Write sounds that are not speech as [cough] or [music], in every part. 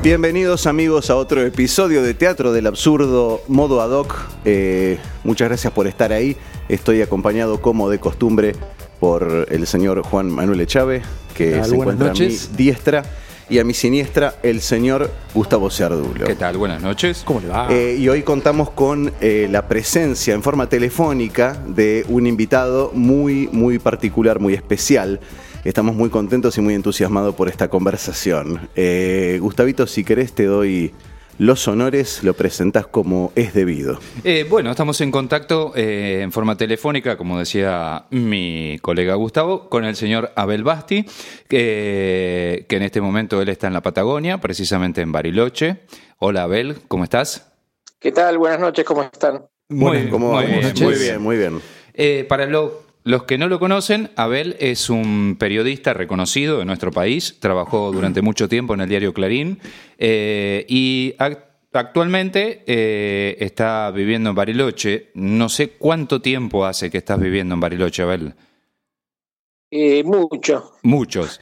Bienvenidos amigos a otro episodio de Teatro del Absurdo Modo Ad hoc. Eh, muchas gracias por estar ahí. Estoy acompañado como de costumbre por el señor Juan Manuel Echave, que tal? se encuentra noches. a mi diestra, y a mi siniestra el señor Gustavo Ciardulo. ¿Qué tal? Buenas noches. ¿Cómo le va? Eh, y hoy contamos con eh, la presencia en forma telefónica de un invitado muy, muy particular, muy especial. Estamos muy contentos y muy entusiasmados por esta conversación. Eh, Gustavito, si querés te doy los honores, lo presentás como es debido. Eh, bueno, estamos en contacto eh, en forma telefónica, como decía mi colega Gustavo, con el señor Abel Basti, que, que en este momento él está en la Patagonia, precisamente en Bariloche. Hola Abel, ¿cómo estás? ¿Qué tal? Buenas noches, ¿cómo están? Muy, ¿Cómo muy vamos? bien, muy bien, muy bien. Eh, para lo- los que no lo conocen, Abel es un periodista reconocido de nuestro país, trabajó durante mucho tiempo en el diario Clarín eh, y ac- actualmente eh, está viviendo en Bariloche. No sé cuánto tiempo hace que estás viviendo en Bariloche, Abel. Eh, mucho. Muchos.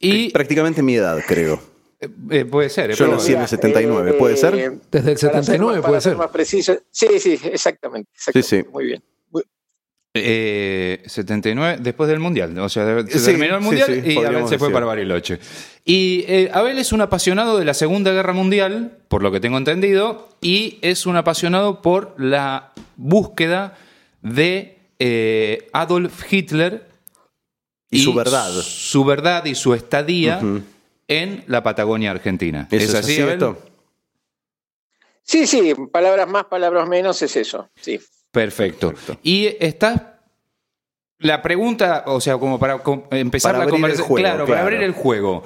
Y Prácticamente mi edad, creo. eh, puede ser, Yo nací en el 79, Eh, ¿puede ser? Desde el para 79 más- puede para ser. más preciso. Sí, sí, exactamente. exactamente. Sí, sí. Muy bien. Muy- Eh, 79, después del Mundial. O sea, se Sí, terminó el Mundial sí, y Abel se fue decir. para Bariloche. Y eh, Abel es un apasionado de la Segunda Guerra Mundial, por lo que tengo entendido, y es un apasionado por la búsqueda de eh, Adolf Hitler Y su verdad. Su verdad y su estadía en la Patagonia Argentina. ¿Es, así, Abel? esto? Sí, sí, palabras más, palabras menos es eso. Sí. Perfecto. Perfecto. Y estás. La pregunta, o sea, como para empezar Para la abrir el conversación. juego, Claro, para claro. abrir el juego.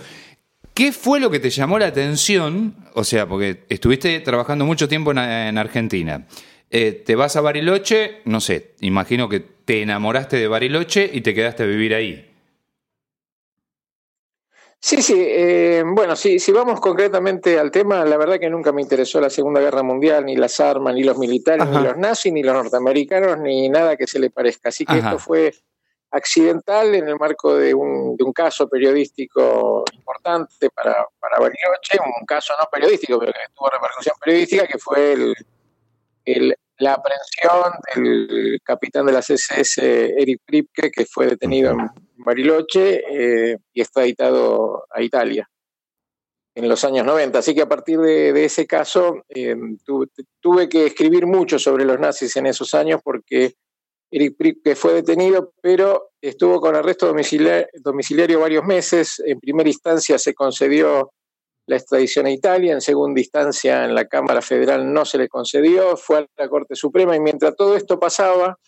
¿Qué fue lo que te llamó la atención? O sea, porque estuviste trabajando mucho tiempo en, en Argentina. Eh, te vas a Bariloche, no sé, imagino que te enamoraste de Bariloche y te quedaste a vivir ahí. Sí, sí. eh, bueno, sí, si vamos concretamente al tema, la verdad que nunca me interesó la Segunda Guerra Mundial, ni las armas, ni los militares, Ajá. ni los nazis, ni los norteamericanos, ni nada que se le parezca. Así que Ajá. esto fue accidental en el marco de un, de un caso periodístico importante para, para Bariloche, un caso no periodístico, pero que tuvo repercusión periodística, que fue el, el- la aprehensión del capitán de las SS, Eric Pripke, que fue detenido en Bariloche eh, y extraditado a Italia en los años 90. Así que a partir de, ese caso eh, tu- tuve que escribir mucho sobre los nazis en esos años porque Eric Pripke fue detenido, pero estuvo con arresto domiciliario varios meses. En primera instancia se concedió la extradición a Italia, en segunda instancia en la Cámara Federal no se le concedió, fue a la Corte Suprema y mientras todo esto pasaba,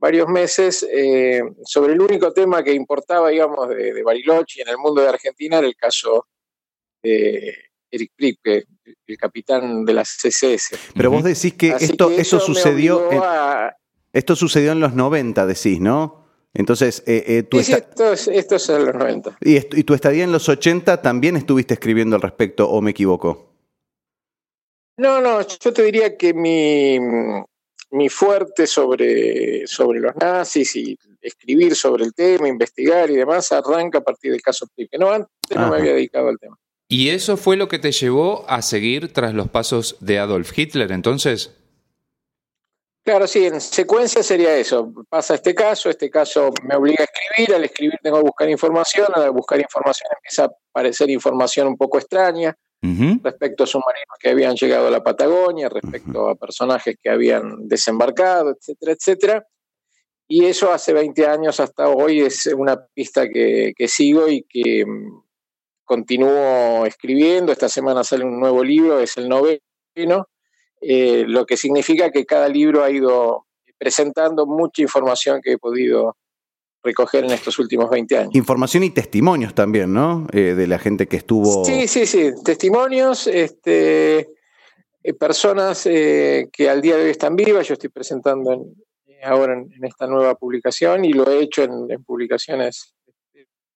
varios meses, eh, sobre el único tema que importaba, digamos, de, de Bariloche y en el mundo de Argentina era el caso de Eric Pripke, el capitán de las CSS. Pero vos decís que Así esto, que eso sucedió obligó en, a- esto sucedió en los 90, decís, ¿no? Entonces, eh, eh, tu Sí, esto, es, esto es en los 90. y, est- y tu estadía en los 80 también estuviste escribiendo al respecto, o me equivoco. No, no, yo te diría que mi, mi fuerte sobre, sobre los nazis y escribir sobre el tema, investigar y demás, arranca a partir del caso Pripke. No, antes no me había dedicado al tema. ¿Y eso fue lo que te llevó a seguir tras los pasos de Adolf Hitler entonces? Claro, sí, en secuencia sería eso. Pasa este caso, este caso me obliga a escribir, al escribir tengo que buscar información, al buscar información empieza a aparecer información un poco extraña Respecto a submarinos que habían llegado a la Patagonia, respecto a personajes que habían desembarcado, etcétera, etcétera. Y eso hace 20 años hasta hoy es una pista que, que sigo y que mm, continúo escribiendo. Esta semana sale un nuevo libro, es el noveno, eh, lo que significa que cada libro ha ido presentando mucha información que he podido recoger en estos últimos 20 años. Información y testimonios también, ¿no? Eh, de la gente que estuvo... Sí, sí, sí. Testimonios, este, eh, personas eh, que al día de hoy están vivas. Yo estoy presentando en- ahora en, en esta nueva publicación y lo he hecho en, en publicaciones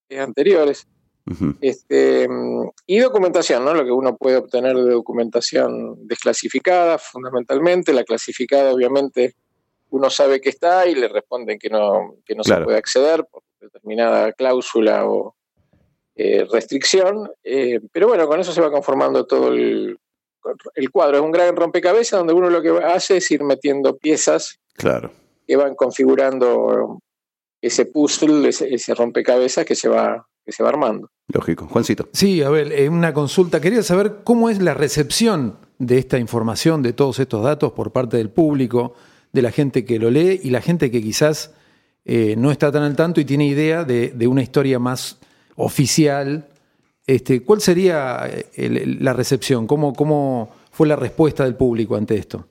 eh, anteriores. Este, mm, y documentación, ¿no? Lo que uno puede obtener de documentación desclasificada, fundamentalmente. La clasificada, obviamente, uno sabe que está y le responden que no, que no Claro. se puede acceder por determinada cláusula o, eh, restricción, pero bueno, con eso se va conformando todo el, el cuadro. Es un gran rompecabezas donde uno lo que hace es ir metiendo piezas claro. que van configurando ese puzzle, ese, rompecabezas que se va que se va armando. Lógico. Juancito. Sí, a ver, una consulta. Quería saber cómo es la recepción de esta información, de todos estos datos por parte del público, de la gente que lo lee y la gente que quizás eh, no está tan al tanto y tiene idea de, una historia más oficial. Este, ¿Cuál sería eh, la recepción? ¿Cómo, ¿Cómo fue la respuesta del público ante esto?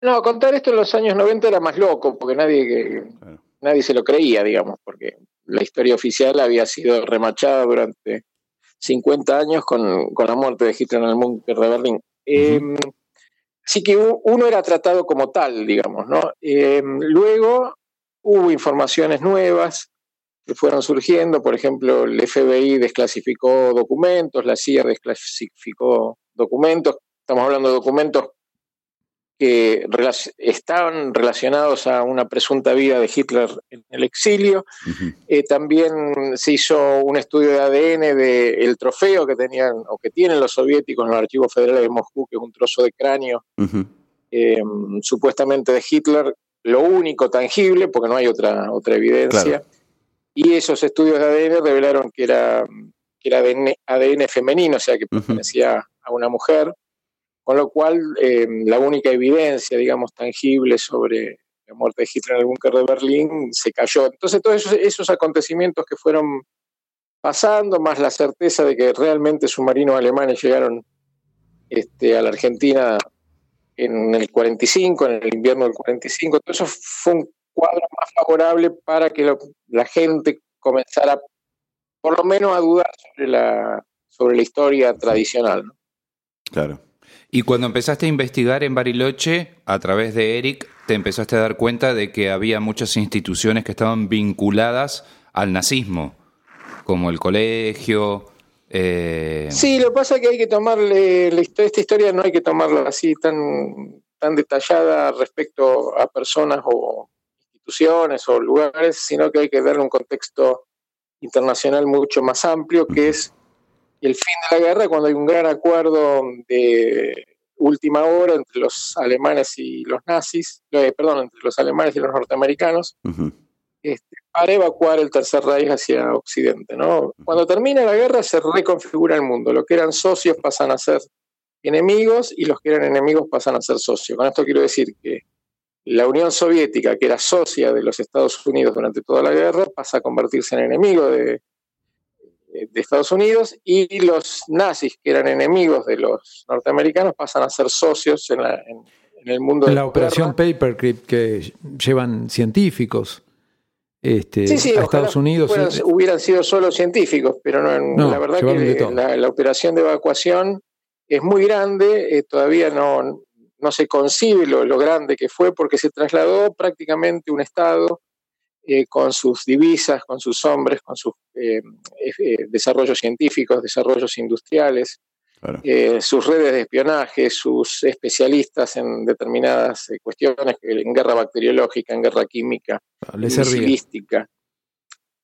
No, contar esto en los años 90 era más loco, porque nadie, nadie se lo creía, digamos, porque la historia oficial había sido remachada durante 50 años con, la muerte de Hitler en el búnker de Berlín. Así que uno era tratado como tal, digamos, ¿no? Em, luego hubo informaciones nuevas que fueron surgiendo, por ejemplo, el FBI desclasificó documentos, la CIA desclasificó documentos, estamos hablando de documentos que estaban relacionados a una presunta vida de Hitler en el exilio. Eh, también se hizo un estudio de ADN del trofeo que tenían o que tienen los soviéticos en los archivos federales de Moscú, que es un trozo de cráneo eh, supuestamente de Hitler, lo único tangible, porque no hay otra, otra evidencia. Y esos estudios de ADN revelaron que era, que era ADN, femenino, o sea, que pertenecía a una mujer. Con lo cual, em, la única evidencia, digamos, tangible sobre la muerte de Hitler en el búnker de Berlín se cayó. Entonces, todos esos, acontecimientos que fueron pasando, más la certeza de que realmente submarinos alemanes llegaron este, a la Argentina en el 45, en el invierno del 45, todo eso fue un cuadro más favorable para que la gente comenzara por lo menos a dudar sobre la, sobre la historia tradicional. Claro. Y cuando empezaste a investigar en Bariloche, a través de Eric, te empezaste a dar cuenta de que había muchas instituciones que estaban vinculadas al nazismo, como el colegio. Eh... Sí, lo que pasa es que hay que tomarle, esta historia no hay que tomarla así tan, tan detallada respecto a personas o instituciones o lugares, sino que hay que darle un contexto internacional mucho más amplio, que es el fin de la guerra cuando hay un gran acuerdo de última hora entre los alemanes y los nazis, eh, perdón, entre los alemanes y los norteamericanos, este, para evacuar el Tercer Reich hacia Occidente. ¿no? Cuando termina la guerra se reconfigura el mundo. Los que eran socios pasan a ser enemigos y los que eran enemigos pasan a ser socios. Con esto quiero decir que la Unión Soviética, que era socia de los Estados Unidos durante toda la guerra, pasa a convertirse en enemigo de, eh, de Estados Unidos y los nazis, que eran enemigos de los norteamericanos, pasan a ser socios en, el mundo de la operación Paperclip que llevan científicos este, a Estados Unidos. hubieran sido solo científicos, pero no, la verdad que la, operación de evacuación es muy grande, eh, todavía no, no se concibe lo, lo, grande que fue porque se trasladó prácticamente un Estado eh, con sus divisas, con sus hombres, con sus eh, eh, desarrollos científicos, desarrollos industriales, sus redes de espionaje, sus especialistas en determinadas cuestiones, en guerra bacteriológica, en guerra química, ah, misilística.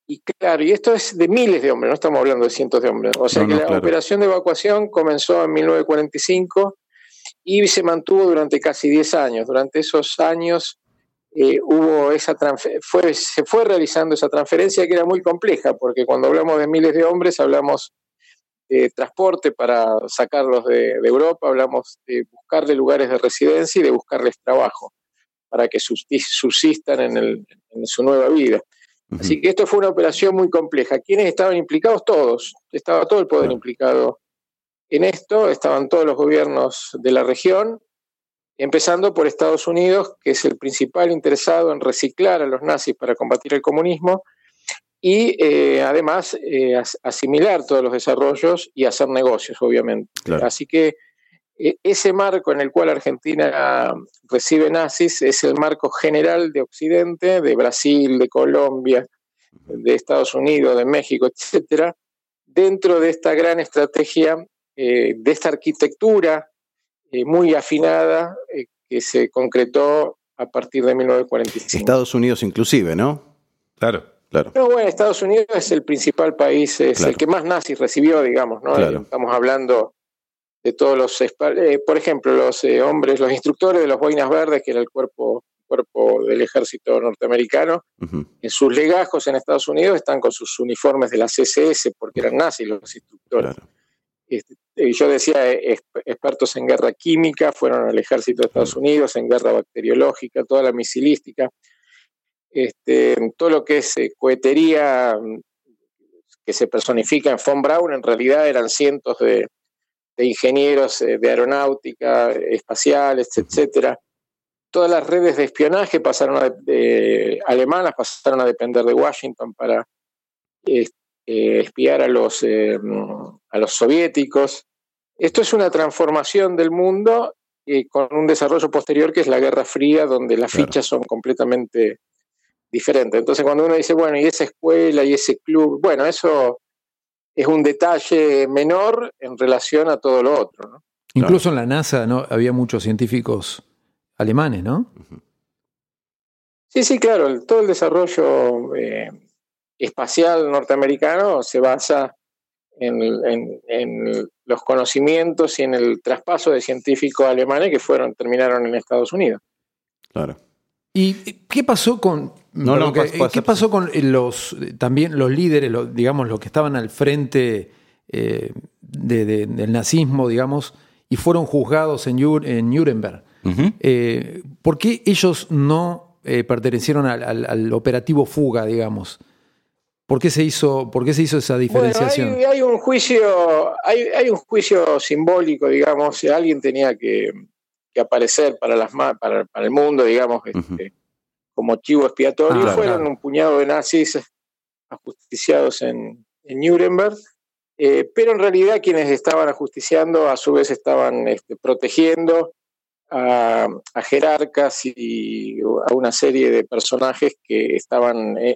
Y claro, y esto es de miles de hombres, no estamos hablando de cientos de hombres. O sea que la operación de evacuación comenzó en 1945 y se mantuvo durante casi 10 años. Durante esos años eh, hubo esa fue, se fue realizando esa transferencia que era muy compleja, porque cuando hablamos de miles de hombres hablamos de transporte para sacarlos de, Europa, hablamos de buscarle lugares de residencia y de buscarles trabajo para que subsistan en, su nueva vida. Así que esto fue una operación muy compleja. ¿Quiénes estaban implicados? Todos. Estaba todo el poder implicado en esto, estaban todos los gobiernos de la región, empezando por Estados Unidos, que es el principal interesado en reciclar a los nazis para combatir el comunismo y eh, además eh, asimilar todos los desarrollos y hacer negocios, obviamente. Así que eh, ese marco en el cual Argentina recibe nazis es el marco general de Occidente, de Brasil, de Colombia, de Estados Unidos, de México, etcétera, dentro de esta gran estrategia, de esta arquitectura eh, muy afinada eh, que se concretó a partir de 1945. Estados Unidos inclusive, ¿no? Claro. Claro. No, bueno, Estados Unidos es el principal país, es Claro. el que más nazis recibió, digamos, ¿no? Claro. Estamos hablando de todos los, eh, por ejemplo, los eh, hombres, los instructores de los boinas verdes, que era el cuerpo, cuerpo del ejército norteamericano, en sus legajos en Estados Unidos están con sus uniformes de la CSS, porque eran nazis los instructores. Claro. Este, yo decía, eh, exp- expertos en guerra química, fueron al ejército de Estados Unidos, en guerra bacteriológica, toda la misilística, este, todo lo que es eh, cohetería mm, que se personifica en Von Braun, en realidad eran cientos de, de ingenieros eh, de aeronáutica, espaciales, etcétera. Todas las redes de espionaje pasaron a, de- alemanas pasaron a depender de Washington para eh, eh, espiar a los, eh, a los soviéticos. Esto es una transformación del mundo eh, con un desarrollo posterior que es la Guerra Fría, donde las Claro. fichas son completamente diferentes. Entonces, cuando uno dice, bueno, y esa escuela y ese club, bueno, eso es un detalle menor en relación a todo lo otro. ¿no? Incluso en la NASA ¿no? había muchos científicos alemanes, ¿no? Sí, sí, claro, el- todo el desarrollo eh, espacial norteamericano se basa en, en- en los conocimientos y en el traspaso de científicos alemanes que fueron terminaron en Estados Unidos. Claro. ¿Y qué pasó con No, perdón, no, que- pasa- pasa- qué pasó con los también los líderes, los, digamos, los que estaban al frente eh, de- de- del nazismo, digamos, y fueron juzgados en, Nuremberg? Eh, ¿Por qué ellos no eh, pertenecieron al, al- al operativo fuga, digamos? ¿Por qué se hizo, por qué se hizo esa diferenciación? Bueno, hay, hay un juicio, hay, hay un juicio simbólico, digamos, si alguien tenía que, que aparecer para las para, para el mundo, digamos, este, como chivo expiatorio, Ah, fueron claro. un puñado de nazis ajusticiados en, en Nuremberg. Eh, pero en realidad quienes estaban ajusticiando a su vez estaban este, protegiendo a, a jerarcas y a una serie de personajes que estaban eh,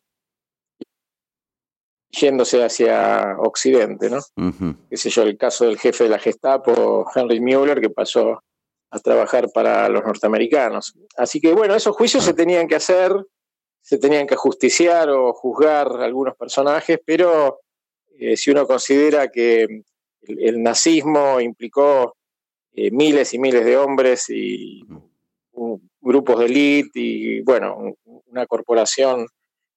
yéndose hacia Occidente, ¿no? Ujú. Qué sé yo, el caso del jefe de la Gestapo, Henry Mueller, que pasó a trabajar para los norteamericanos. Así que bueno, esos juicios se tenían que hacer, se tenían que justiciar o juzgar algunos personajes, pero eh, si uno considera que el, el nazismo implicó eh, miles y miles de hombres y un- grupos de élite y bueno, un- una corporación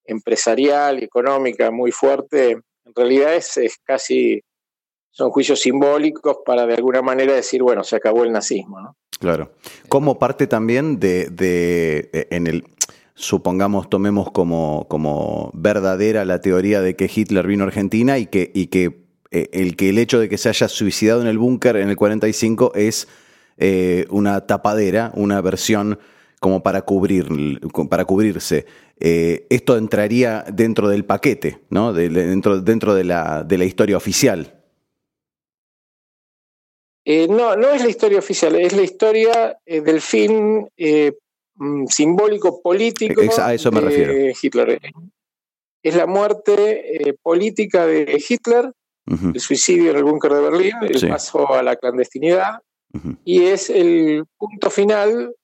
empresarial y económica muy fuerte, en realidad es, es casi, son juicios simbólicos para de alguna manera decir, bueno, se acabó el nazismo, ¿no? Claro. Como parte también de, de- eh, en el, supongamos, tomemos como, como verdadera la teoría de que Hitler vino a Argentina y que, y que eh, el que el hecho de que se haya suicidado en el búnker en el 45 es eh, una tapadera, una versión como para cubrir, para cubrirse. Eh, esto entraría dentro del paquete, ¿no? De- de- dentro, dentro de la, de la historia oficial. Eh, no, no es la historia oficial, es la historia eh, del fin mm, simbólico político a eso me de refiero. Hitler. Es la muerte política de Hitler, el suicidio en el búnker de Berlín, el Sí. paso a la clandestinidad, y es el punto final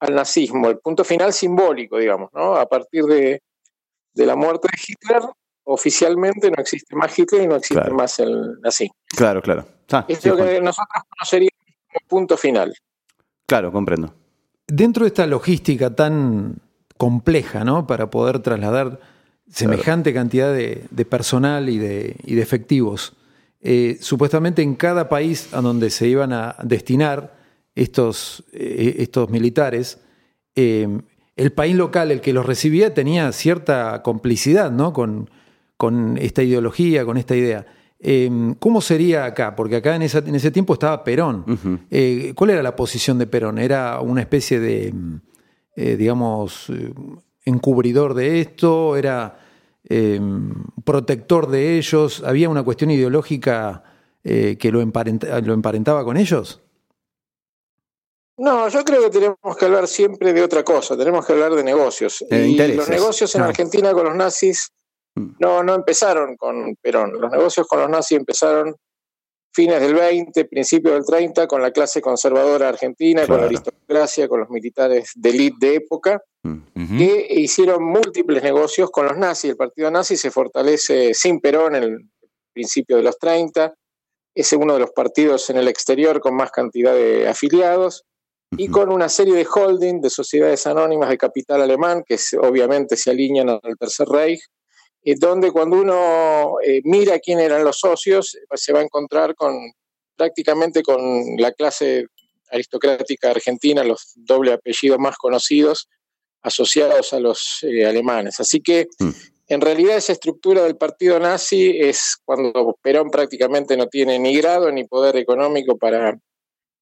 al nazismo, el punto final simbólico, digamos, ¿no? A partir de, de la muerte de Hitler, oficialmente no existe más Hitler y no existe Claro. más el nazismo. Claro, claro. Ah, Es sí, lo Juan. que nosotros conoceríamos como punto final. Claro, comprendo. Dentro de esta logística tan compleja, ¿no? Para poder trasladar semejante cantidad de, de personal y de, y de efectivos, eh, supuestamente en cada país a donde se iban a destinar estos, eh, estos militares, eh, el país local, el que los recibía, tenía cierta complicidad, ¿no? Con, con esta ideología, con esta idea. Eh, ¿Cómo sería acá? Porque acá en, esa- en ese tiempo estaba Perón. Eh, ¿Cuál era la posición de Perón? ¿Era una especie de, eh, digamos, encubridor de esto? ¿Era protector de ellos? ¿Había una cuestión ideológica que lo, emparenta- lo emparentaba con ellos? No, yo creo que tenemos que hablar siempre de otra cosa, tenemos que hablar de negocios. Y los negocios en Claro. Argentina con los nazis Mm. no, no empezaron con Perón. Los negocios con los nazis empezaron fines del 20, principios del 30, con la clase conservadora argentina, con la aristocracia, con los militares de élite de época, mm. que hicieron múltiples negocios con los nazis. El partido nazi se fortalece sin Perón en el principio de los 30, es uno de los partidos en el exterior con más cantidad de afiliados y con una serie de holding de sociedades anónimas de capital alemán que obviamente se alinean al Tercer Reich donde cuando uno eh, mira quién eran los socios, pues, se va a encontrar con prácticamente con la clase aristocrática argentina, los doble apellidos más conocidos asociados a los eh, alemanes. Así que mm. en realidad esa estructura del partido nazi es cuando Perón prácticamente no tiene ni grado ni poder económico para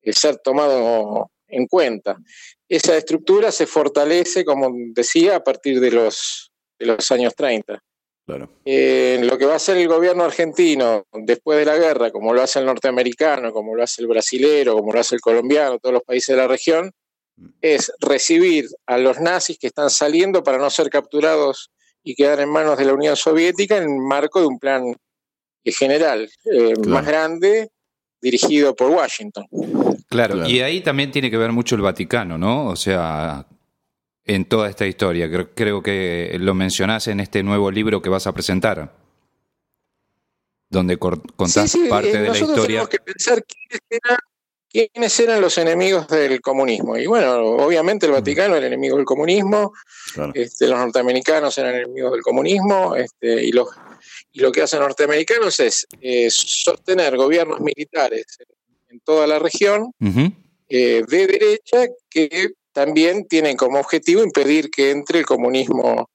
eh, ser tomado en cuenta. Esa estructura se fortalece, como decía, a partir de los, de los años 30. Claro. Eh, lo que va a hacer el gobierno argentino después de la guerra, como lo hace el norteamericano, como lo hace el brasilero, como lo hace el colombiano, todos los países de la región, mm. es recibir a los nazis que están saliendo para no ser capturados y quedar en manos de la Unión Soviética en el marco de un plan general eh, más grande dirigido por Washington. claro, y ahí también tiene que ver mucho el Vaticano, ¿no? O sea, en toda esta historia. Creo, que lo mencionás en este nuevo libro que vas a presentar, donde contás parte eh, de la historia. Tenemos que pensar quiénes eran, los enemigos del comunismo. Y bueno, obviamente el. Vaticano era el enemigo del comunismo, este, los norteamericanos eran enemigos del comunismo, este, y, los, y lo que hacen norteamericanos es eh, sostener gobiernos militares en, toda la región eh, de derecha que también tienen como objetivo impedir que entre el comunismo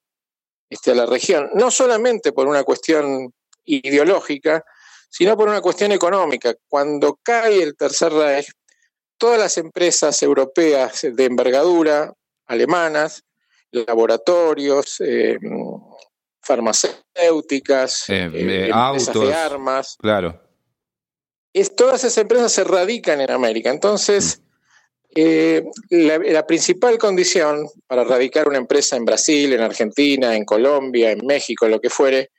este, a la región, no solamente por una cuestión ideológica, sino por una cuestión económica. Cuando cae el Tercer Reich, todas las empresas europeas de envergadura, alemanas, laboratorios, eh, farmacéuticas, eh, eh, empresas de armas, claro. Es, todas esas empresas se radican en América. Entonces, eh, la, principal condición para radicar una empresa en Brasil, en Argentina, en Colombia, en México, lo que fuere,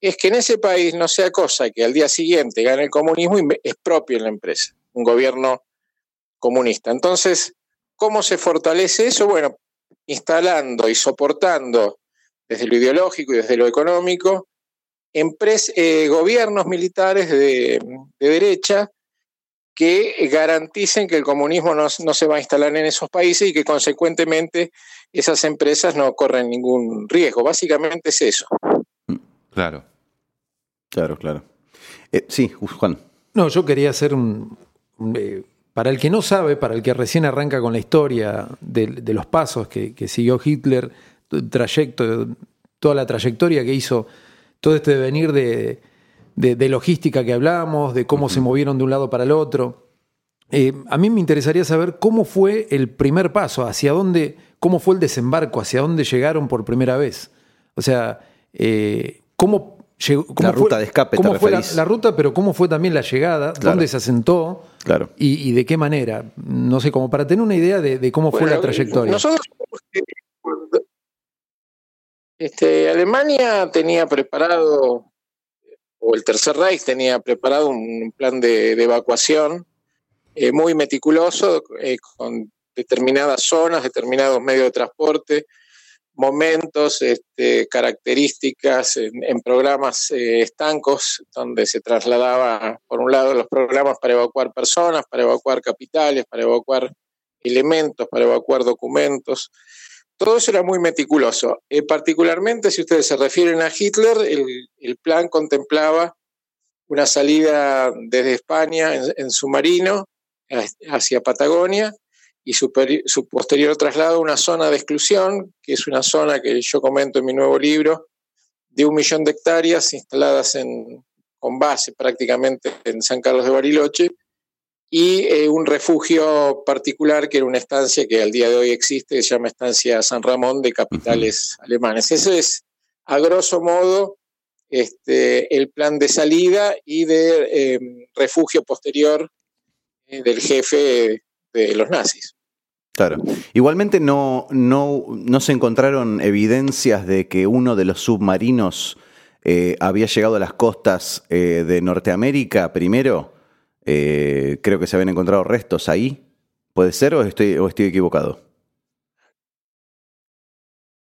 es que en ese país no sea cosa que al día siguiente gane el comunismo y es propio en la empresa, un gobierno comunista. Entonces, ¿cómo se fortalece eso? Bueno, instalando y soportando desde lo ideológico y desde lo económico eh, gobiernos militares de, de derecha que garanticen que el comunismo no, se va a instalar en esos países y que consecuentemente esas empresas no corren ningún riesgo. Básicamente es eso. Claro. Claro, claro. Eh, sí, Juan. No, yo quería hacer un... Eh, para el que no sabe, para el que recién arranca con la historia de, los pasos que, siguió Hitler, trayecto, toda la trayectoria que hizo, todo este devenir de, de, logística que hablamos, de cómo se movieron de un lado para el otro. Eh, a mí me interesaría saber cómo fue el primer paso, hacia dónde, cómo fue el desembarco, hacia dónde llegaron por primera vez. O sea, eh, cómo llegó. la ruta de escape, cómo fue la, ruta, pero cómo fue también la llegada, dónde se asentó claro. y, de qué manera. No sé, como para tener una idea de, cómo fue la trayectoria. Nosotros, este, Alemania tenía preparado o el Tercer Reich tenía preparado un plan de, evacuación eh, muy meticuloso, eh, con determinadas zonas, determinados medios de transporte, momentos, este, características en, programas eh, estancos, donde se trasladaba, por un lado, los programas para evacuar personas, para evacuar capitales, para evacuar elementos, para evacuar documentos. Todo eso era muy meticuloso. Eh, particularmente, si ustedes se refieren a Hitler, el, plan contemplaba una salida desde España en, submarino hacia Patagonia y su, posterior traslado a una zona de exclusión, que es una zona que yo comento en mi nuevo libro, de un millón de hectáreas instaladas en, con base prácticamente en San Carlos de Bariloche, y eh, un refugio particular que era una estancia que al día de hoy existe, que se llama Estancia San Ramón de capitales alemanes. Ese es, a grosso modo, este, el plan de salida y de em, refugio posterior eh, del jefe de los nazis. Claro. Igualmente no, no, no, se encontraron evidencias de que uno de los submarinos eh, había llegado a las costas de Norteamérica primero. Eh, creo que se habían encontrado restos ahí. ¿Puede ser o estoy, o estoy equivocado?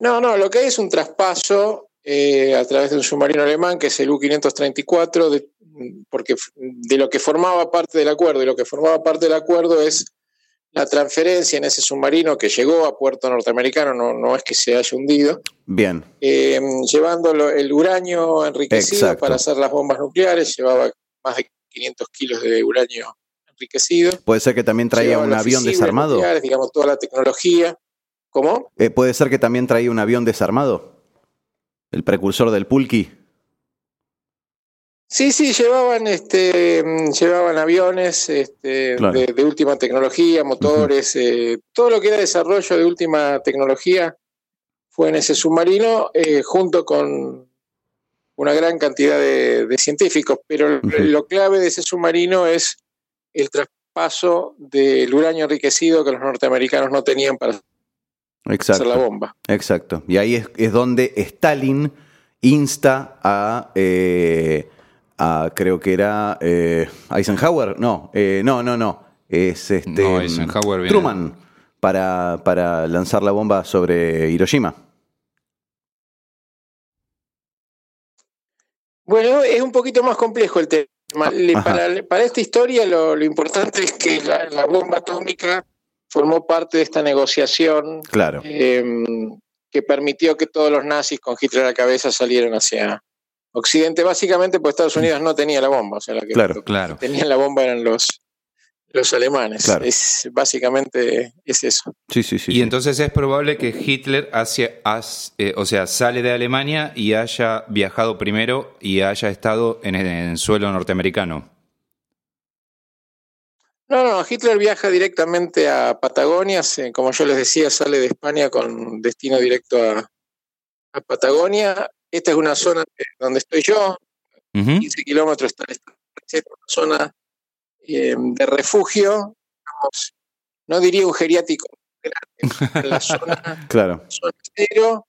No, no, lo que hay es un traspaso eh, a través de un submarino alemán que es el U-534, de, porque de lo que formaba parte del acuerdo, y lo que formaba parte del acuerdo es la transferencia en ese submarino que llegó a puerto norteamericano, no, no es que se haya hundido. Bien. Eh, llevando el uranio enriquecido Exacto. para hacer las bombas nucleares, llevaba más de 500 kilos de uranio enriquecido. ¿Puede ser que también traía un avión desarmado? digamos, toda la tecnología. ¿Cómo? Eh, ¿Puede ser que también traía un avión desarmado? ¿El precursor del Pulki? Sí, sí, llevaban, este, llevaban aviones este, Claro. de, de última tecnología, motores, eh, todo lo que era desarrollo de última tecnología fue en ese submarino, eh, junto con una gran cantidad de, de científicos. Pero lo clave de ese submarino es el traspaso del uranio enriquecido que los norteamericanos no tenían para hacer la bomba. Exacto. Y ahí es, es donde Stalin insta a, eh, a creo que era eh, Eisenhower. No, eh, no, no, no. Es este No, Eisenhower viene- Truman para, para lanzar la bomba sobre Hiroshima. Bueno, es un poquito más complejo el tema. Ajá. Para, para esta historia lo, lo importante es que la, la bomba atómica formó parte de esta negociación Claro. eh, que permitió que todos los nazis con Hitler a la cabeza salieran hacia Occidente, básicamente porque Estados Unidos no tenía la bomba, o sea, la que Claro. Claro. tenían la bomba eran los, los alemanes. Claro. Es, básicamente es eso. Sí, sí, sí. Y sí. entonces es probable que Hitler hacia, haz- eh, o sea, sale de Alemania y haya viajado primero y haya estado en el suelo norteamericano. No, no, Hitler viaja directamente a Patagonia, se- como yo les decía, sale de España con destino directo a, a Patagonia. Esta es una zona donde estoy yo, Ujú. 15 kilómetros está el estado, es una zona eh, de refugio, digamos, no diría un geriátrico, en la zona, [laughs] Claro. zona cero,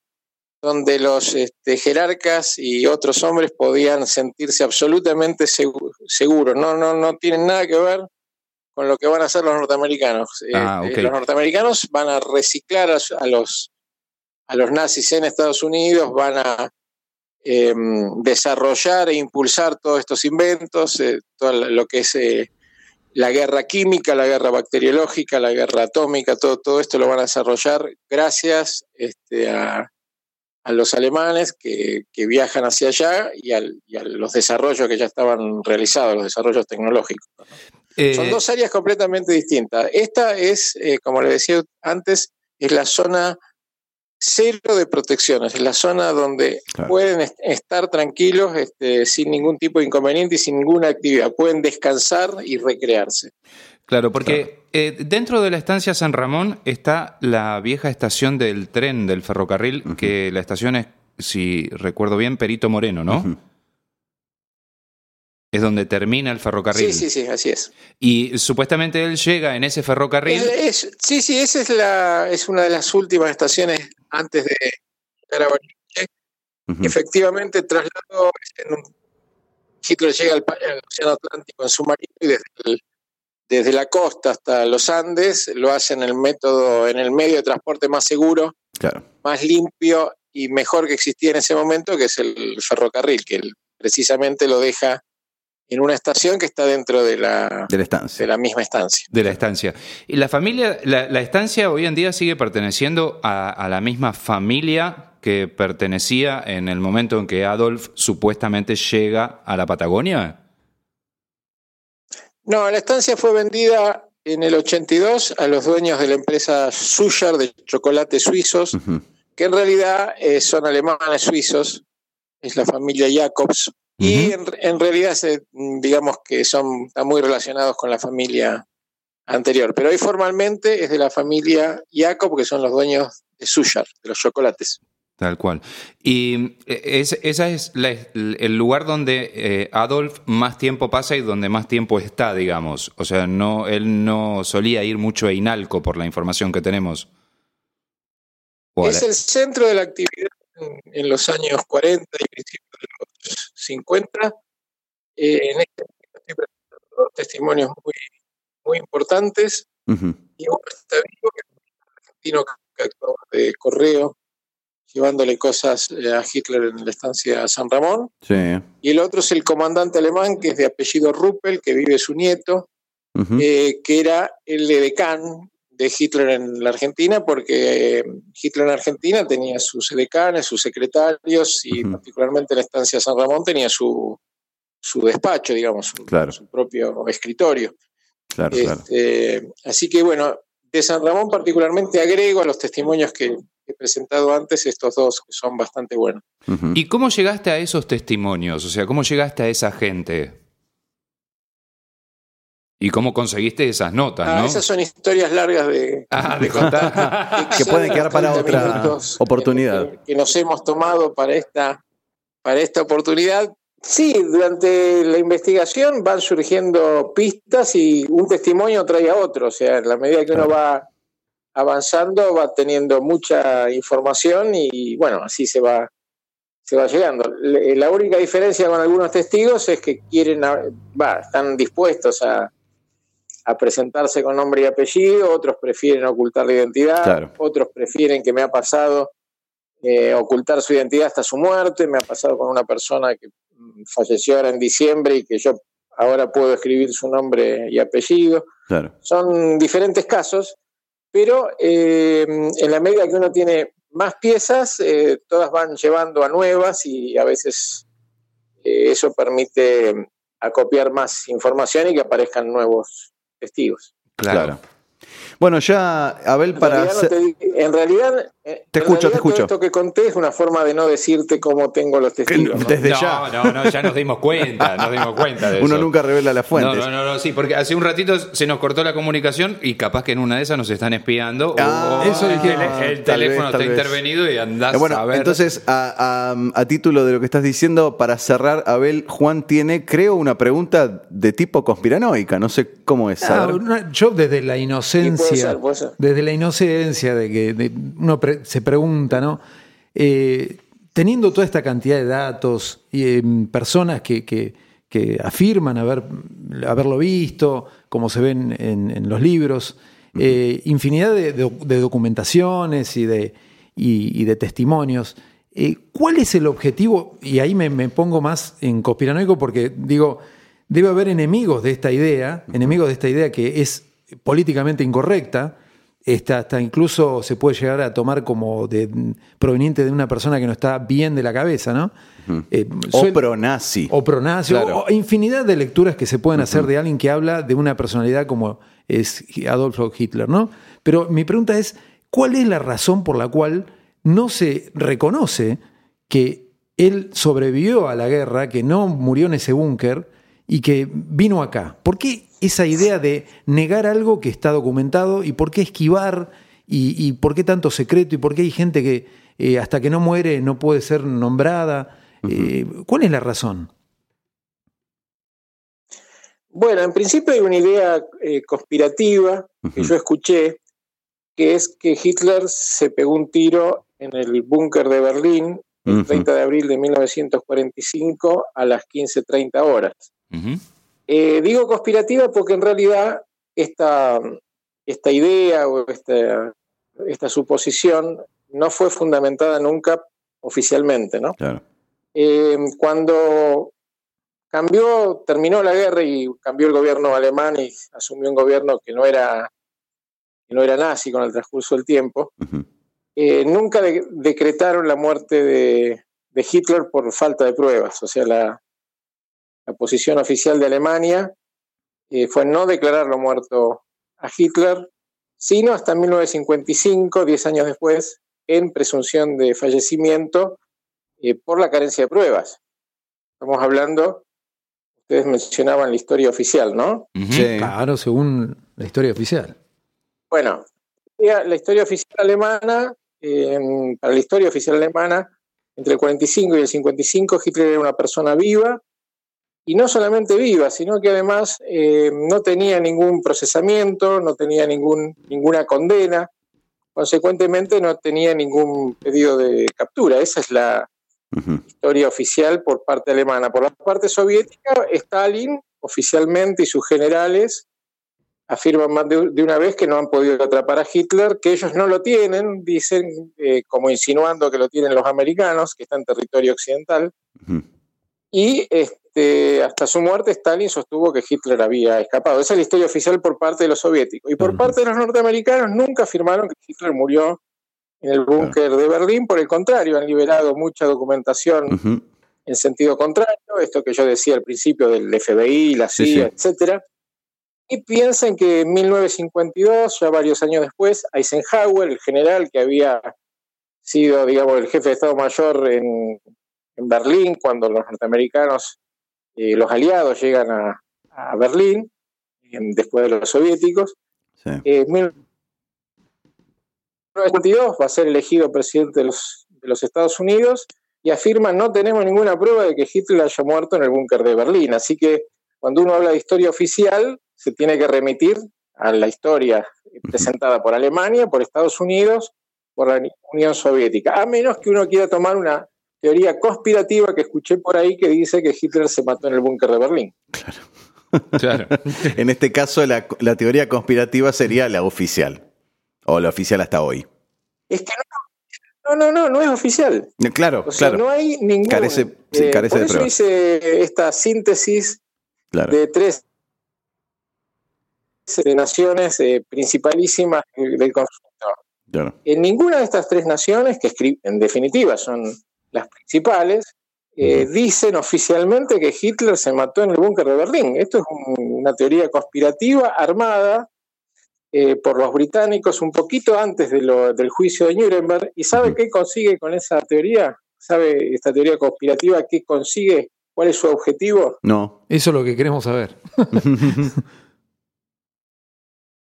donde los este, jerarcas y otros hombres podían sentirse absolutamente segu- seguros. No, no, no tienen nada que ver con lo que van a hacer los norteamericanos. Ah, Este. Los norteamericanos van a reciclar a, a los a los nazis en Estados Unidos, van a eh, desarrollar e impulsar todos estos inventos, eh, todo lo que es eh, la guerra química, la guerra bacteriológica, la guerra atómica, todo, todo esto lo van a desarrollar gracias este, a, a los alemanes que, que viajan hacia allá y, al- y a los desarrollos que ya estaban realizados, los desarrollos tecnológicos. Eh, Son dos áreas completamente distintas. Esta es, eh, como le decía antes, es la zona cero de protecciones, es la zona donde Claro. pueden est- estar tranquilos este, sin ningún tipo de inconveniente y sin ninguna actividad. Pueden descansar y recrearse. Claro, porque eh, dentro de la estancia San Ramón está la vieja estación del tren del ferrocarril, que la estación es, si recuerdo bien, Perito Moreno, ¿no? Es donde termina el ferrocarril. Sí, sí, sí, así es. Y supuestamente él llega en ese ferrocarril. Es- es- sí, sí, esa es, la, es una de las últimas estaciones antes de llegar a Bariloche. Efectivamente, trasladó en un- Hitler llega al, al Océano Atlántico en submarino y desde, el- desde la costa hasta los Andes lo hace en el método, en el medio de transporte más seguro, Claro. más limpio y mejor que existía en ese momento, que es el ferrocarril, que él precisamente lo deja en una estación que está dentro de la, De la de estancia. la misma estancia. De la estancia. Y la familia, la, la estancia hoy en día sigue perteneciendo a, a la misma familia que pertenecía en el momento en que Adolf supuestamente llega a la Patagonia. No, la estancia fue vendida en el 82 a los dueños de la empresa Suyar de chocolates suizos, que en realidad eh, son alemanes suizos, es la familia Jacobs, y en, en realidad se, digamos que son están muy relacionados con la familia anterior, pero hoy formalmente es de la familia Jacob, que son los dueños de Suyar, de los chocolates. Tal cual. Y eh, es, esa es la- el lugar donde eh, Adolf más tiempo pasa y donde más tiempo está, digamos. O sea, no, él no solía ir mucho a Inalco por la información que tenemos. Es el centro de la actividad en, en los años 40 y principios los 50. Eh, en este momento estoy presentando dos testimonios muy, muy importantes. Y uno está vivo, que es un argentino que actuó de correo, llevándole cosas eh, a Hitler en la estancia San Ramón. Sí. Y el otro es el comandante alemán, que es de apellido Ruppel, que vive su nieto, eh, que era el edecán de Hitler en la Argentina, porque eh, Hitler en Argentina tenía sus edecanes, sus secretarios, y Ujú. particularmente en la estancia San Ramón tenía su, su despacho, digamos, su, Claro. su propio escritorio. Claro, claro. Este, así que bueno, de San Ramón particularmente agrego a los testimonios que he presentado antes estos dos que son bastante buenos. ¿Y cómo llegaste a esos testimonios? O sea, ¿cómo llegaste a esa gente? ¿Y cómo conseguiste esas notas, Ah, no? esas son historias largas de, Ah, de contar. [laughs] Que pueden quedar para 30 otra oportunidad. Que, que nos hemos tomado para esta, para esta oportunidad. Sí, durante la investigación van surgiendo pistas y un testimonio trae a otro. O sea, en la medida que uno va avanzando, va teniendo mucha información y bueno, así se va, se va llegando. Le- La única diferencia con algunos testigos es que quieren, va, están dispuestos a, a presentarse con nombre y apellido, otros prefieren ocultar la identidad, Claro. otros prefieren que me ha pasado eh, ocultar su identidad hasta su muerte, me ha pasado con una persona que mm, falleció ahora en diciembre y que yo ahora puedo escribir su nombre y apellido. Claro. Son diferentes casos, pero eh, en la medida que uno tiene más piezas, eh, todas van llevando a nuevas y a veces eso permite acopiar más información y que aparezcan nuevos testigos. Claro. Bueno, ya, Abel, En para realidad, no hacer- te en realidad, eh, Te escucho, te todo escucho. esto que conté es una forma de no decirte cómo tengo los testigos. ¿no? desde no, ya. no, no, ya nos dimos cuenta, nos dimos cuenta de [laughs] Uno eso. nunca revela las No, fuentes. no, no, no, sí, porque hace un ratito se nos cortó la comunicación y capaz que en una de esas nos están espiando Ah, o eso el, tele- el teléfono vez, está vez. intervenido y andás Eh, bueno, a ver. entonces, a, a- a título de lo que estás diciendo, para cerrar, Abel, Juan tiene, creo, una pregunta de tipo conspiranoica. No sé cómo es. Ah, yo desde la Sí, inocencia, puede ser, puede ser. desde la inocencia de que de- uno pre- se pregunta, ¿no? Eh, teniendo toda esta cantidad de datos y eh, personas que, que- que afirman haber, haberlo visto, como se ven en, en los libros, eh, infinidad de, de- de documentaciones y de, y- y de testimonios. eh, ¿Cuál es el objetivo? Y ahí me, me pongo más en conspiranoico porque digo, debe haber enemigos de esta idea, enemigos de esta idea que es políticamente incorrecta, esta, hasta incluso se puede llegar a tomar como de, proveniente de una persona que no está bien de la cabeza, ¿no? Eh, O pronazi. o pronazi, Claro. o infinidad de lecturas que se pueden hacer de alguien que habla de una personalidad como es Adolfo Hitler, ¿no? Pero mi pregunta es, ¿cuál es la razón por la cual no se reconoce que él sobrevivió a la guerra, que no murió en ese búnker y que vino acá? ¿Por qué esa idea de negar algo que está documentado y por qué esquivar y, y por qué tanto secreto y por qué hay gente que eh, hasta que no muere no puede ser nombrada? Eh, ¿Cuál es la razón? Bueno, en principio hay una idea eh, conspirativa que yo escuché, que es que Hitler se pegó un tiro en el búnker de Berlín el Ujú. 30 de abril de 1945 a las 15.30 horas. Ujú. Eh, digo conspirativa porque en realidad esta, esta idea o esta, esta suposición no fue fundamentada nunca oficialmente, ¿no? Claro. Eh, cuando cambió, terminó la guerra y cambió el gobierno alemán y asumió un gobierno que no era, que no era nazi con el transcurso del tiempo, Ujú. eh, nunca de- decretaron la muerte de, de Hitler por falta de pruebas. O sea, la, la posición oficial de Alemania eh, fue no declararlo muerto a Hitler, sino hasta 1955, 10 años después, en presunción de fallecimiento eh, por la carencia de pruebas. Estamos hablando, ustedes mencionaban la historia oficial, ¿no? Sí. Claro, según la historia oficial. Bueno, la historia oficial alemana, eh, para la historia oficial alemana, entre el 45 y el 55 Hitler era una persona viva, y no solamente viva, sino que además eh, no tenía ningún procesamiento, no tenía ningún, ninguna condena, consecuentemente no tenía ningún pedido de captura. Esa es la Ujú. historia oficial por parte alemana. Por la parte soviética, Stalin oficialmente y sus generales afirman más de, una vez que no han podido atrapar a Hitler, que ellos no lo tienen, dicen, eh, como insinuando que lo tienen los americanos, que está en territorio occidental. Y este, hasta su muerte, Stalin sostuvo que Hitler había escapado. Esa es la historia oficial por parte de los soviéticos. Y por parte de los norteamericanos nunca afirmaron que Hitler murió en el búnker de Berlín. Por el contrario, han liberado mucha documentación en sentido contrario, esto que yo decía al principio del FBI, la CIA, etcétera y piensen que en 1952, ya varios años después, Eisenhower, el general que había sido, digamos, el jefe de Estado Mayor en, Berlín cuando los norteamericanos, eh, los aliados llegan a, Berlín, después de los soviéticos, en 1952 va a ser elegido presidente de los, de los Estados Unidos y afirma no tenemos ninguna prueba de que Hitler haya muerto en el búnker de Berlín. Así que cuando uno habla de historia oficial, se tiene que remitir a la historia presentada por Alemania, por Estados Unidos, por la Unión Soviética, a menos que uno quiera tomar una teoría conspirativa que escuché por ahí que dice que Hitler se mató en el búnker de Berlín. Claro. [laughs] en este caso, la, teoría conspirativa sería la oficial, o la oficial hasta hoy. Es que no, no, no, no, es oficial. Claro, claro. No hay ningún. Carece, sí, carece por eso hice esta síntesis de tres de naciones eh, principalísimas del conflicto. En ninguna de estas tres naciones, que en definitiva son las principales, eh, dicen oficialmente que Hitler se mató en el búnker de Berlín. Esto es una teoría conspirativa armada eh, por los británicos un poquito antes del juicio de Nuremberg. ¿Y sabe qué consigue con esa teoría? ¿Sabe esta teoría conspirativa qué consigue? ¿Cuál es su objetivo? No. Eso es lo que queremos saber. [laughs]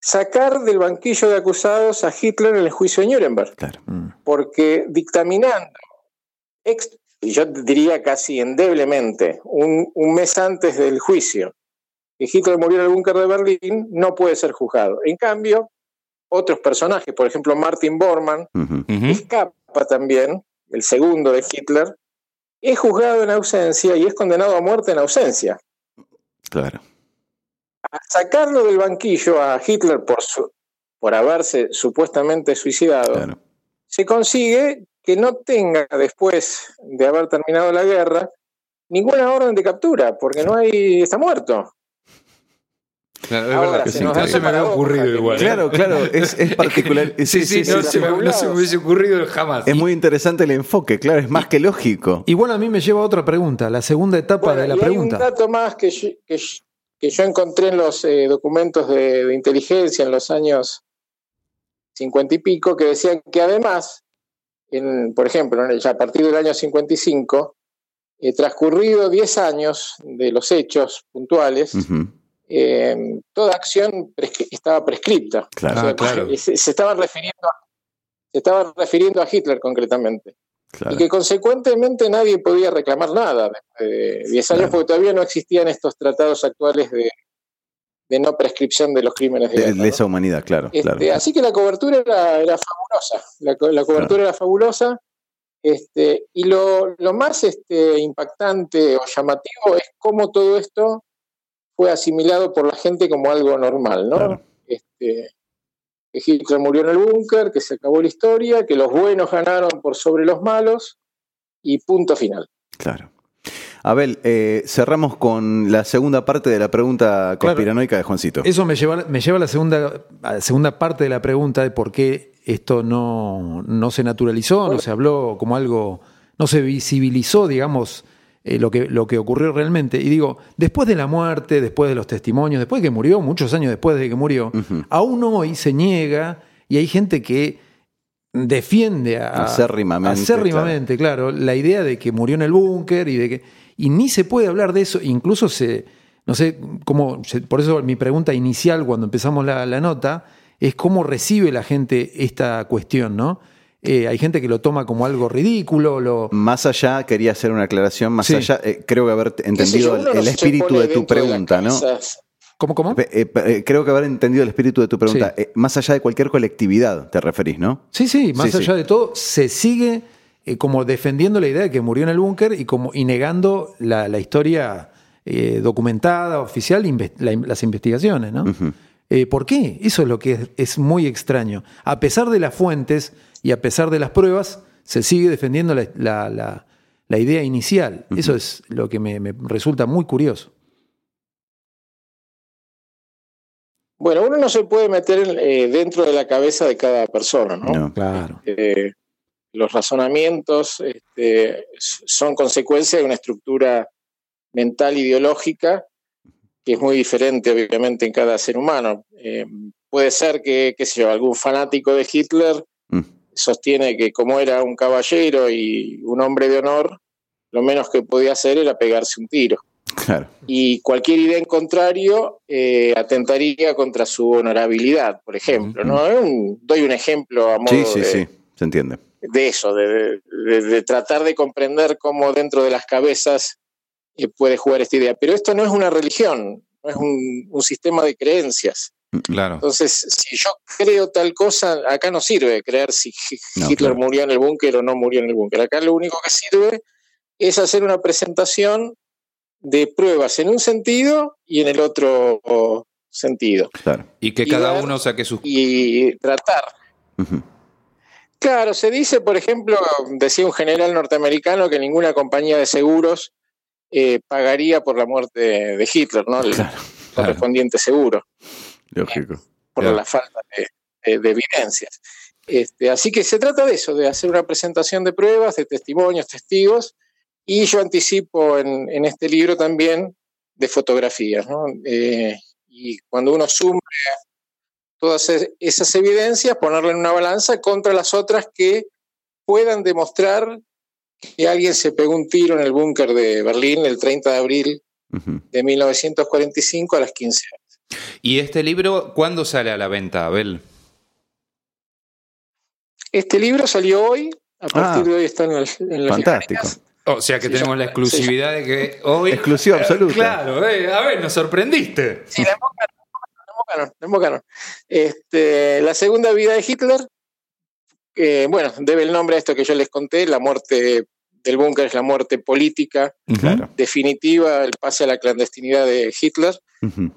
sacar del banquillo de acusados a Hitler en el juicio de Nuremberg. Claro. Mm. Porque dictaminando, yo diría casi endeblemente, un, mes antes del juicio, que Hitler murió en el búnker de Berlín, no puede ser juzgado. En cambio, otros personajes, por ejemplo, Martin Bormann, escapa también, el segundo de Hitler, es juzgado en ausencia y es condenado a muerte en ausencia. Claro sacarlo del banquillo a Hitler por, por haberse supuestamente suicidado, se consigue que no tenga después de haber terminado la guerra ninguna orden de captura, porque no hay, está muerto. Claro, es verdad. Se no se me había ocurrido igual. ¿eh? Claro, claro, es, particular. sí, sí, no, se me, hubiese ocurrido jamás. Es muy interesante el enfoque, claro, es más que lógico. Y bueno, a mí me lleva a otra pregunta, la segunda etapa de la pregunta. Hay un dato más que, que, que yo encontré en los eh, documentos de, inteligencia en los años cincuenta y pico, que decían que además, en, por ejemplo, ya a partir del año 55, eh, transcurrido 10 años de los hechos puntuales, eh, toda acción estaba prescripta. Claro, claro. Se, estaban refiriendo se estaban refiriendo a Hitler concretamente. Y que consecuentemente nadie podía reclamar nada de 10 años porque todavía no existían estos tratados actuales de, no prescripción de los crímenes de, de esa humanidad, claro, este, Así que la cobertura era, fabulosa, la, cobertura era fabulosa. Este, y lo, más este, impactante o llamativo es cómo todo esto fue asimilado por la gente como algo normal, ¿no? Este, que Hitler murió en el búnker, que se acabó la historia, que los buenos ganaron por sobre los malos y punto final. Claro. Abel, eh, cerramos con la segunda parte de la pregunta conspiranoica de Juancito. Eso me lleva, me lleva a, la segunda, la segunda parte de la pregunta de por qué esto no, no se naturalizó, no se habló como algo, no se visibilizó, digamos, eh, lo, que, lo que ocurrió realmente. Y digo, después de la muerte, después de los testimonios, después de que murió, muchos años después de que murió, aún hoy se niega y hay gente que defiende a, acérrimamente, claro. la idea de que murió en el búnker y de que y ni se puede hablar de eso, incluso se no sé cómo por eso mi pregunta inicial cuando empezamos la, la nota es cómo recibe la gente esta cuestión, ¿no? Eh, hay gente que lo toma como algo ridículo. Lo... Más allá, quería hacer una aclaración, más allá, eh, creo que haber entendido el, espíritu de tu pregunta, ¿no? ¿Cómo, cómo? Eh, creo que haber entendido el espíritu de tu pregunta. más allá de cualquier colectividad, te referís, ¿no? Sí, sí, más allá de todo, se sigue como defendiendo la idea de que murió en el búnker y, como, y negando la, historia eh, documentada, oficial, inve- la- las investigaciones, ¿no? Eh, ¿Por qué? Eso es lo que es, es muy extraño. A pesar de las fuentes y a pesar de las pruebas, se sigue defendiendo la, la- la- la idea inicial. Eso es lo que me, me resulta muy curioso. Bueno, uno no se puede meter eh, dentro de la cabeza de cada persona, ¿no? No. Claro. Eh, los razonamientos este, son consecuencia de una estructura mental ideológica que es muy diferente, obviamente, en cada ser humano. Eh, puede ser que, qué sé yo, algún fanático de Hitler Mm. sostiene que como era un caballero y un hombre de honor, lo menos que podía hacer era pegarse un tiro. Claro. Y cualquier idea en contrario eh, atentaría contra su honorabilidad, por ejemplo. ¿no? Un- doy un ejemplo a modo Sí, sí, de, sí. Se entiende. De eso, de, de- de tratar de comprender cómo dentro de las cabezas eh, puede jugar esta idea. Pero esto no es una religión, no es un, un sistema de creencias. Claro. Entonces, si yo creo tal cosa, acá no sirve creer si No, Hitler claro. murió en el búnker o no murió en el búnker. Acá lo único que sirve es hacer una presentación de pruebas en un sentido y en el otro sentido. Claro. Y que y cada ver- uno saque sus... Y tratar. Claro, se dice, por ejemplo, decía un general norteamericano que ninguna compañía de seguros eh, pagaría por la muerte de Hitler, ¿no? El Claro. correspondiente seguro. Lógico. por Claro. la falta de, de- de evidencias. Este, así que se trata de eso, de hacer una presentación de pruebas, de testimonios, testigos, y yo anticipo en, en este libro también de fotografías. ¿no? Eh, y cuando uno sume todas es- esas evidencias, ponerla en una balanza contra las otras que puedan demostrar que alguien se pegó un tiro en el búnker de Berlín el 30 de abril Ujú. de 1945 a las 15 horas. ¿Y este libro cuándo sale a la venta, Abel? Este libro salió hoy, a partir Ah. de hoy está en las, en las Fantástico. librerías. O sea que Sí, tenemos ya- la exclusividad de que hoy... Exclusiva absoluta. Claro, eh, a ver, nos sorprendiste. Sí, la la embocaron. Este, la segunda vida de Hitler, eh, bueno, debe el nombre a esto que yo les conté, la muerte del búnker es la muerte política Claro. definitiva, el pase a la clandestinidad de Hitler.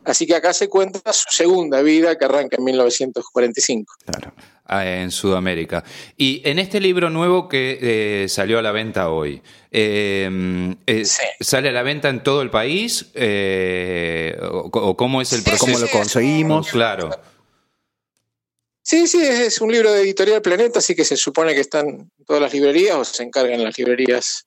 Así que acá se cuenta su segunda vida que arranca en 1945. Claro. Ah, en Sudamérica. Y en este libro nuevo que eh, salió a la venta hoy, eh, eh, Sí. ¿sale a la venta en todo el país? Eh, o, o cómo es el Sí, proceso? ¿Cómo lo sí, conseguimos? Claro. Sí, sí, es un libro de Editorial Planeta, así que se supone que están en todas las librerías o se encargan en las librerías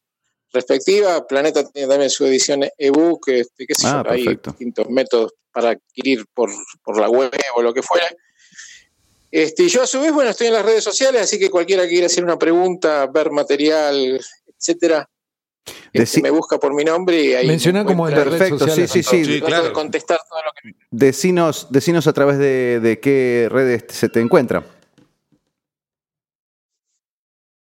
respectivas. Planeta tiene también su edición ebook, este, qué sé Ah, yo, hay distintos métodos para adquirir por, por la web o lo que fuera. Este, yo a su vez, bueno, estoy en las redes sociales, así que cualquiera que quiera hacer una pregunta, ver material, etcétera, este, me busca por mi nombre y ahí Menciona me como en las redes Perfecto, sí, sociales. sí, sí. Sí, Trato claro. de contestar todo lo que Decinos, decinos a través de, de qué redes se te encuentra.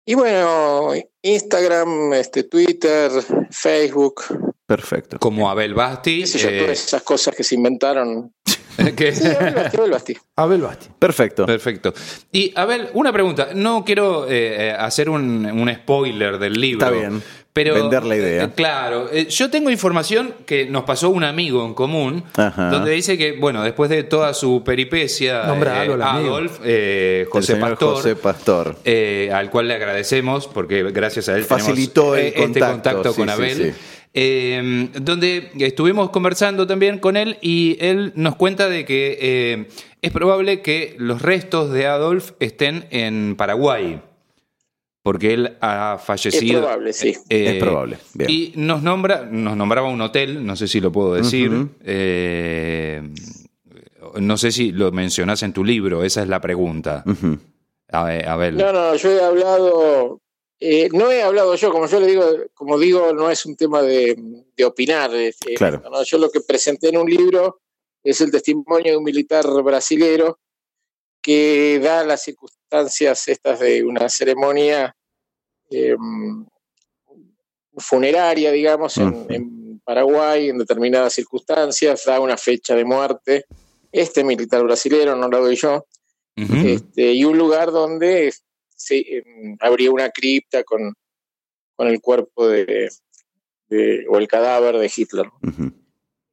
Y bueno, Instagram, este, Twitter, Facebook, Perfecto. Como Abel Basti. qué sé yo, eh, todas esas cosas que se inventaron. [laughs] que- Sí, Abel Basti, Abel Basti. Abel Basti. Perfecto. Perfecto. Y Abel, una pregunta. No quiero eh, eh, hacer un, un spoiler del libro. Está bien. Pero, Vender la idea. eh, claro. eh, yo tengo información que nos pasó un amigo en común, Ajá. donde dice que, bueno, después de toda su peripecia, al amigo. Adolf, eh, El José señor Pastor, José Pastor. eh, al cual le agradecemos porque gracias a él Facilitó el eh, este contacto, contacto sí, con sí, Abel. sí. eh, donde estuvimos conversando también con él y él nos cuenta de que eh, es probable que los restos de Adolf estén en Paraguay, porque él ha Es fallecido. probable, sí. Eh, Es probable, bien. Y nos nombra, nos nombraba un hotel, no sé si lo puedo decir. Eh, no sé si lo mencionás en tu libro, esa es la pregunta. A, Abel. No, no, yo he hablado, eh, no he hablado yo, como yo le digo, como digo, no es un tema de, de opinar. eh, eh, Claro. ¿no? Yo lo que presenté en un libro es el testimonio de un militar brasilero que da las circunstancias estas de una ceremonia eh, funeraria, digamos, en, Paraguay, en determinadas circunstancias, da una fecha de muerte. Este militar brasilero, no lo doy yo, este, y un lugar donde se, em, habría una cripta con, con el cuerpo de, de- o el cadáver de Hitler.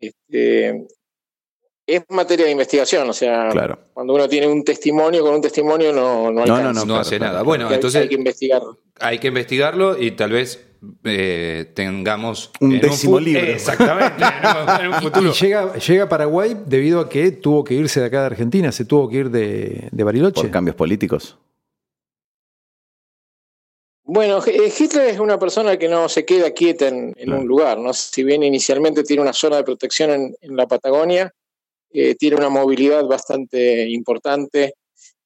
Este, es materia de investigación, o sea, Claro. cuando uno tiene un testimonio, con un testimonio no, no, No, no, No, claro, hace claro, nada. Bueno, Hay entonces hay que investigarlo. hay que investigarlo y tal vez eh, tengamos Un décimo libro. Exactamente, en un, en un [laughs] futuro. Y llega, llega a Paraguay debido a que tuvo que irse de acá de Argentina, se tuvo que ir de, de Bariloche. Por cambios políticos. Bueno, eh, Hitler es una persona que no se queda quieta en, en Claro. un lugar, ¿no? Si bien inicialmente tiene una zona de protección en, en la Patagonia, eh, tiene una movilidad bastante importante,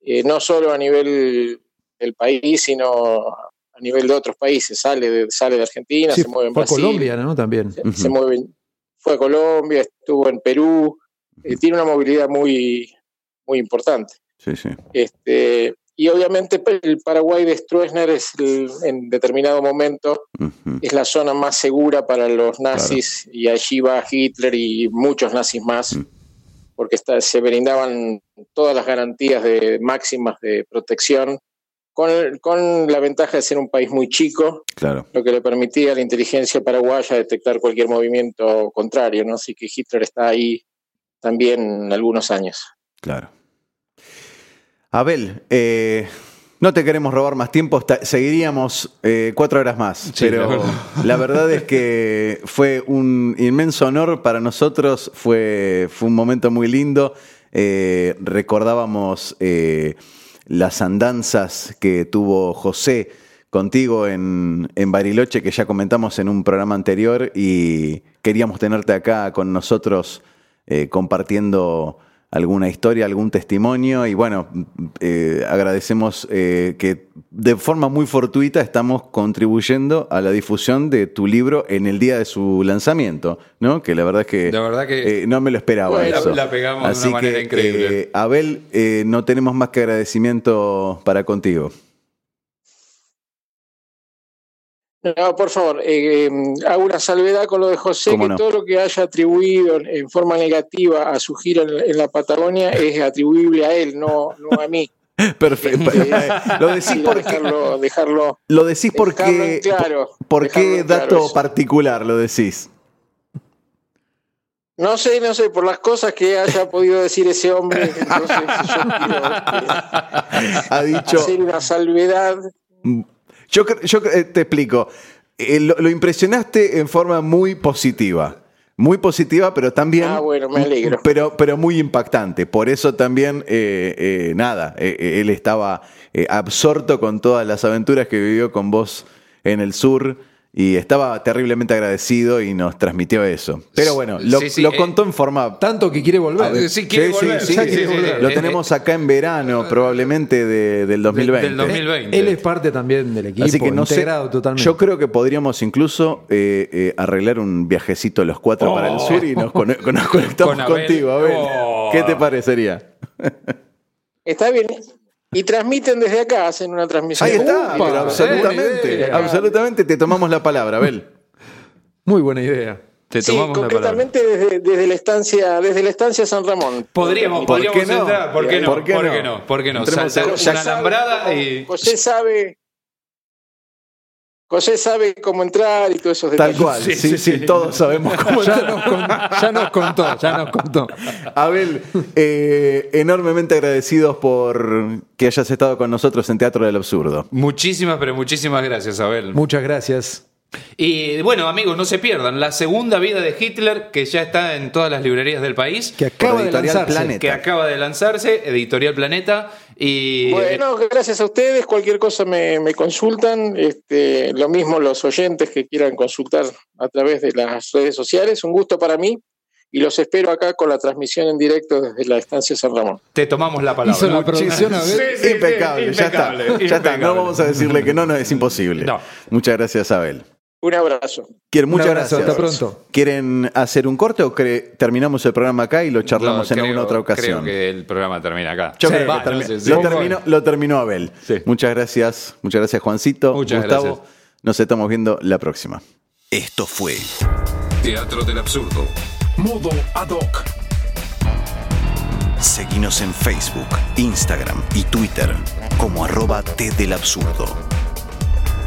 eh, no solo a nivel del país, sino a nivel de otros países. Sale de, sale de Argentina, Sí, se mueve en fue Brasil, Colombia, ¿no? También. se, se mueve, fue a Colombia, estuvo en Perú, eh, tiene una movilidad muy, muy importante. Sí, sí. Este, y obviamente el Paraguay de Stroessner es el- en determinado momento es la zona más segura para los nazis y allí va Hitler y muchos nazis más. Porque está- se brindaban todas las garantías de máximas de protección con, con la ventaja de ser un país muy chico, Claro. lo que le permitía a la inteligencia paraguaya detectar cualquier movimiento contrario, ¿no? Así que Hitler está ahí también algunos años. Claro. Abel, eh, no te queremos robar más tiempo, está- seguiríamos eh, cuatro horas más, Sí, pero la verdad. la verdad es que fue un inmenso honor para nosotros, fue, fue un momento muy lindo. Eh, recordábamos eh, las andanzas que tuvo José contigo en, en Bariloche, que ya comentamos en un programa anterior, y queríamos tenerte acá con nosotros compartiendo alguna historia, algún testimonio y bueno, eh, agradecemos eh, que de forma muy fortuita estamos contribuyendo a la difusión de tu libro en el día de su lanzamiento, ¿no? Que la verdad es que, La verdad que- eh, no me lo esperaba Bueno, eso. la- la pegamos de una Así manera que, increíble. eh, Abel, eh, no tenemos más que agradecimiento para contigo. No, por favor, eh, eh, hago una salvedad con lo de José, ¿Cómo que no? todo lo que haya atribuido en forma negativa a su gira en, en la Patagonia es atribuible a él, no, no a mí. [laughs] Perfecto. Eh, [laughs] lo decís porque dejarlo, dejarlo, lo decís porque claro. ¿Por qué claro dato particular lo decís? No sé, no sé, por las cosas que haya podido decir ese hombre, [laughs] entonces yo quiero eh, Ha dicho. hacer una salvedad. Yo, yo eh, te explico. Eh, lo, lo impresionaste en forma muy positiva. Muy positiva, pero también. Ah, bueno, me alegro. Pero, pero muy impactante. Por eso también, eh, eh, nada, él estaba absorto con todas las aventuras que vivió con vos en el sur. Y estaba terriblemente agradecido y nos transmitió eso. Pero bueno, lo, Sí, sí, lo eh, contó en forma Tanto que quiere volver. Ah, sí, quiere Sí, sí, volver. sí, ya sí, quiere sí, volver. Lo tenemos acá en verano, probablemente de- del 2020. del 2020. Él es parte también del equipo, Así que no sé. integrado totalmente. Yo creo que podríamos incluso eh, eh, arreglar un viajecito los cuatro para el sur y nos, cone- [laughs] nos conectamos Con Abel. contigo, Abel. Oh. ¿Qué te parecería? Está bien. Y transmiten desde acá, hacen una transmisión. Ahí está, Upa, pero absolutamente, absolutamente te tomamos la palabra, Abel. Muy buena idea. Te Sí, tomamos la palabra. concretamente desde, desde la estancia, desde la estancia San Ramón. Podríamos, ¿Por podríamos qué no? entrar, ¿por qué no? ¿Por qué ¿Por no? qué no? ¿Por qué no? Saltar una alambrada y. José sabe. José sabe cómo entrar y todos esos Tal detalles. cual, sí, Sí, sí, sí, sí. todos sabemos [laughs] cómo Ya nos, con- ya nos contó, ya nos contó. Abel, eh, enormemente agradecidos por que hayas estado con nosotros en Teatro del Absurdo. Muchísimas, pero muchísimas gracias, Abel. Muchas gracias. Y bueno, amigos, no se pierdan la segunda vida de Hitler, que ya está en todas las librerías del país, Que acaba de lanzarse. Planeta. que acaba de lanzarse, Editorial Planeta. Y Bueno, gracias a ustedes. Cualquier cosa me, me consultan. Este, lo mismo los oyentes que quieran consultar a través de las redes sociales. Un gusto para mí. Y los espero acá con la transmisión en directo desde la estancia San Ramón. te tomamos la palabra. Hizo la producción a ver. Sí, sí, impecable, sí, ya está. impecable, Ya está. impecable. No vamos a decirle que no, no es imposible. No. Muchas gracias, Abel. Un abrazo. Quieren, muchas abrazo, gracias. hasta pronto. ¿Quieren hacer un corte o terminamos el programa acá y lo charlamos No, en creo- alguna otra ocasión? Creo que el programa termina acá. Yo Sí, creo que va, termi- no sé, sí. lo, terminó, lo terminó Abel. Sí. Muchas gracias. Muchas gracias, Juancito. Muchas Gustavo. gracias. Nos estamos viendo la próxima. Esto fue Teatro del Absurdo. Modo Ad hoc. Seguinos en Facebook, Instagram y Twitter como arroba T del Absurdo.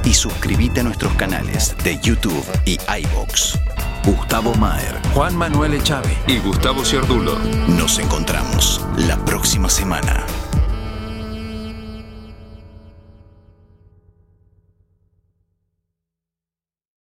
Y suscríbete a nuestros canales de YouTube y iBox. Gustavo Maher. Juan Manuel Echave y Gustavo Ciardulo. Nos encontramos la próxima semana.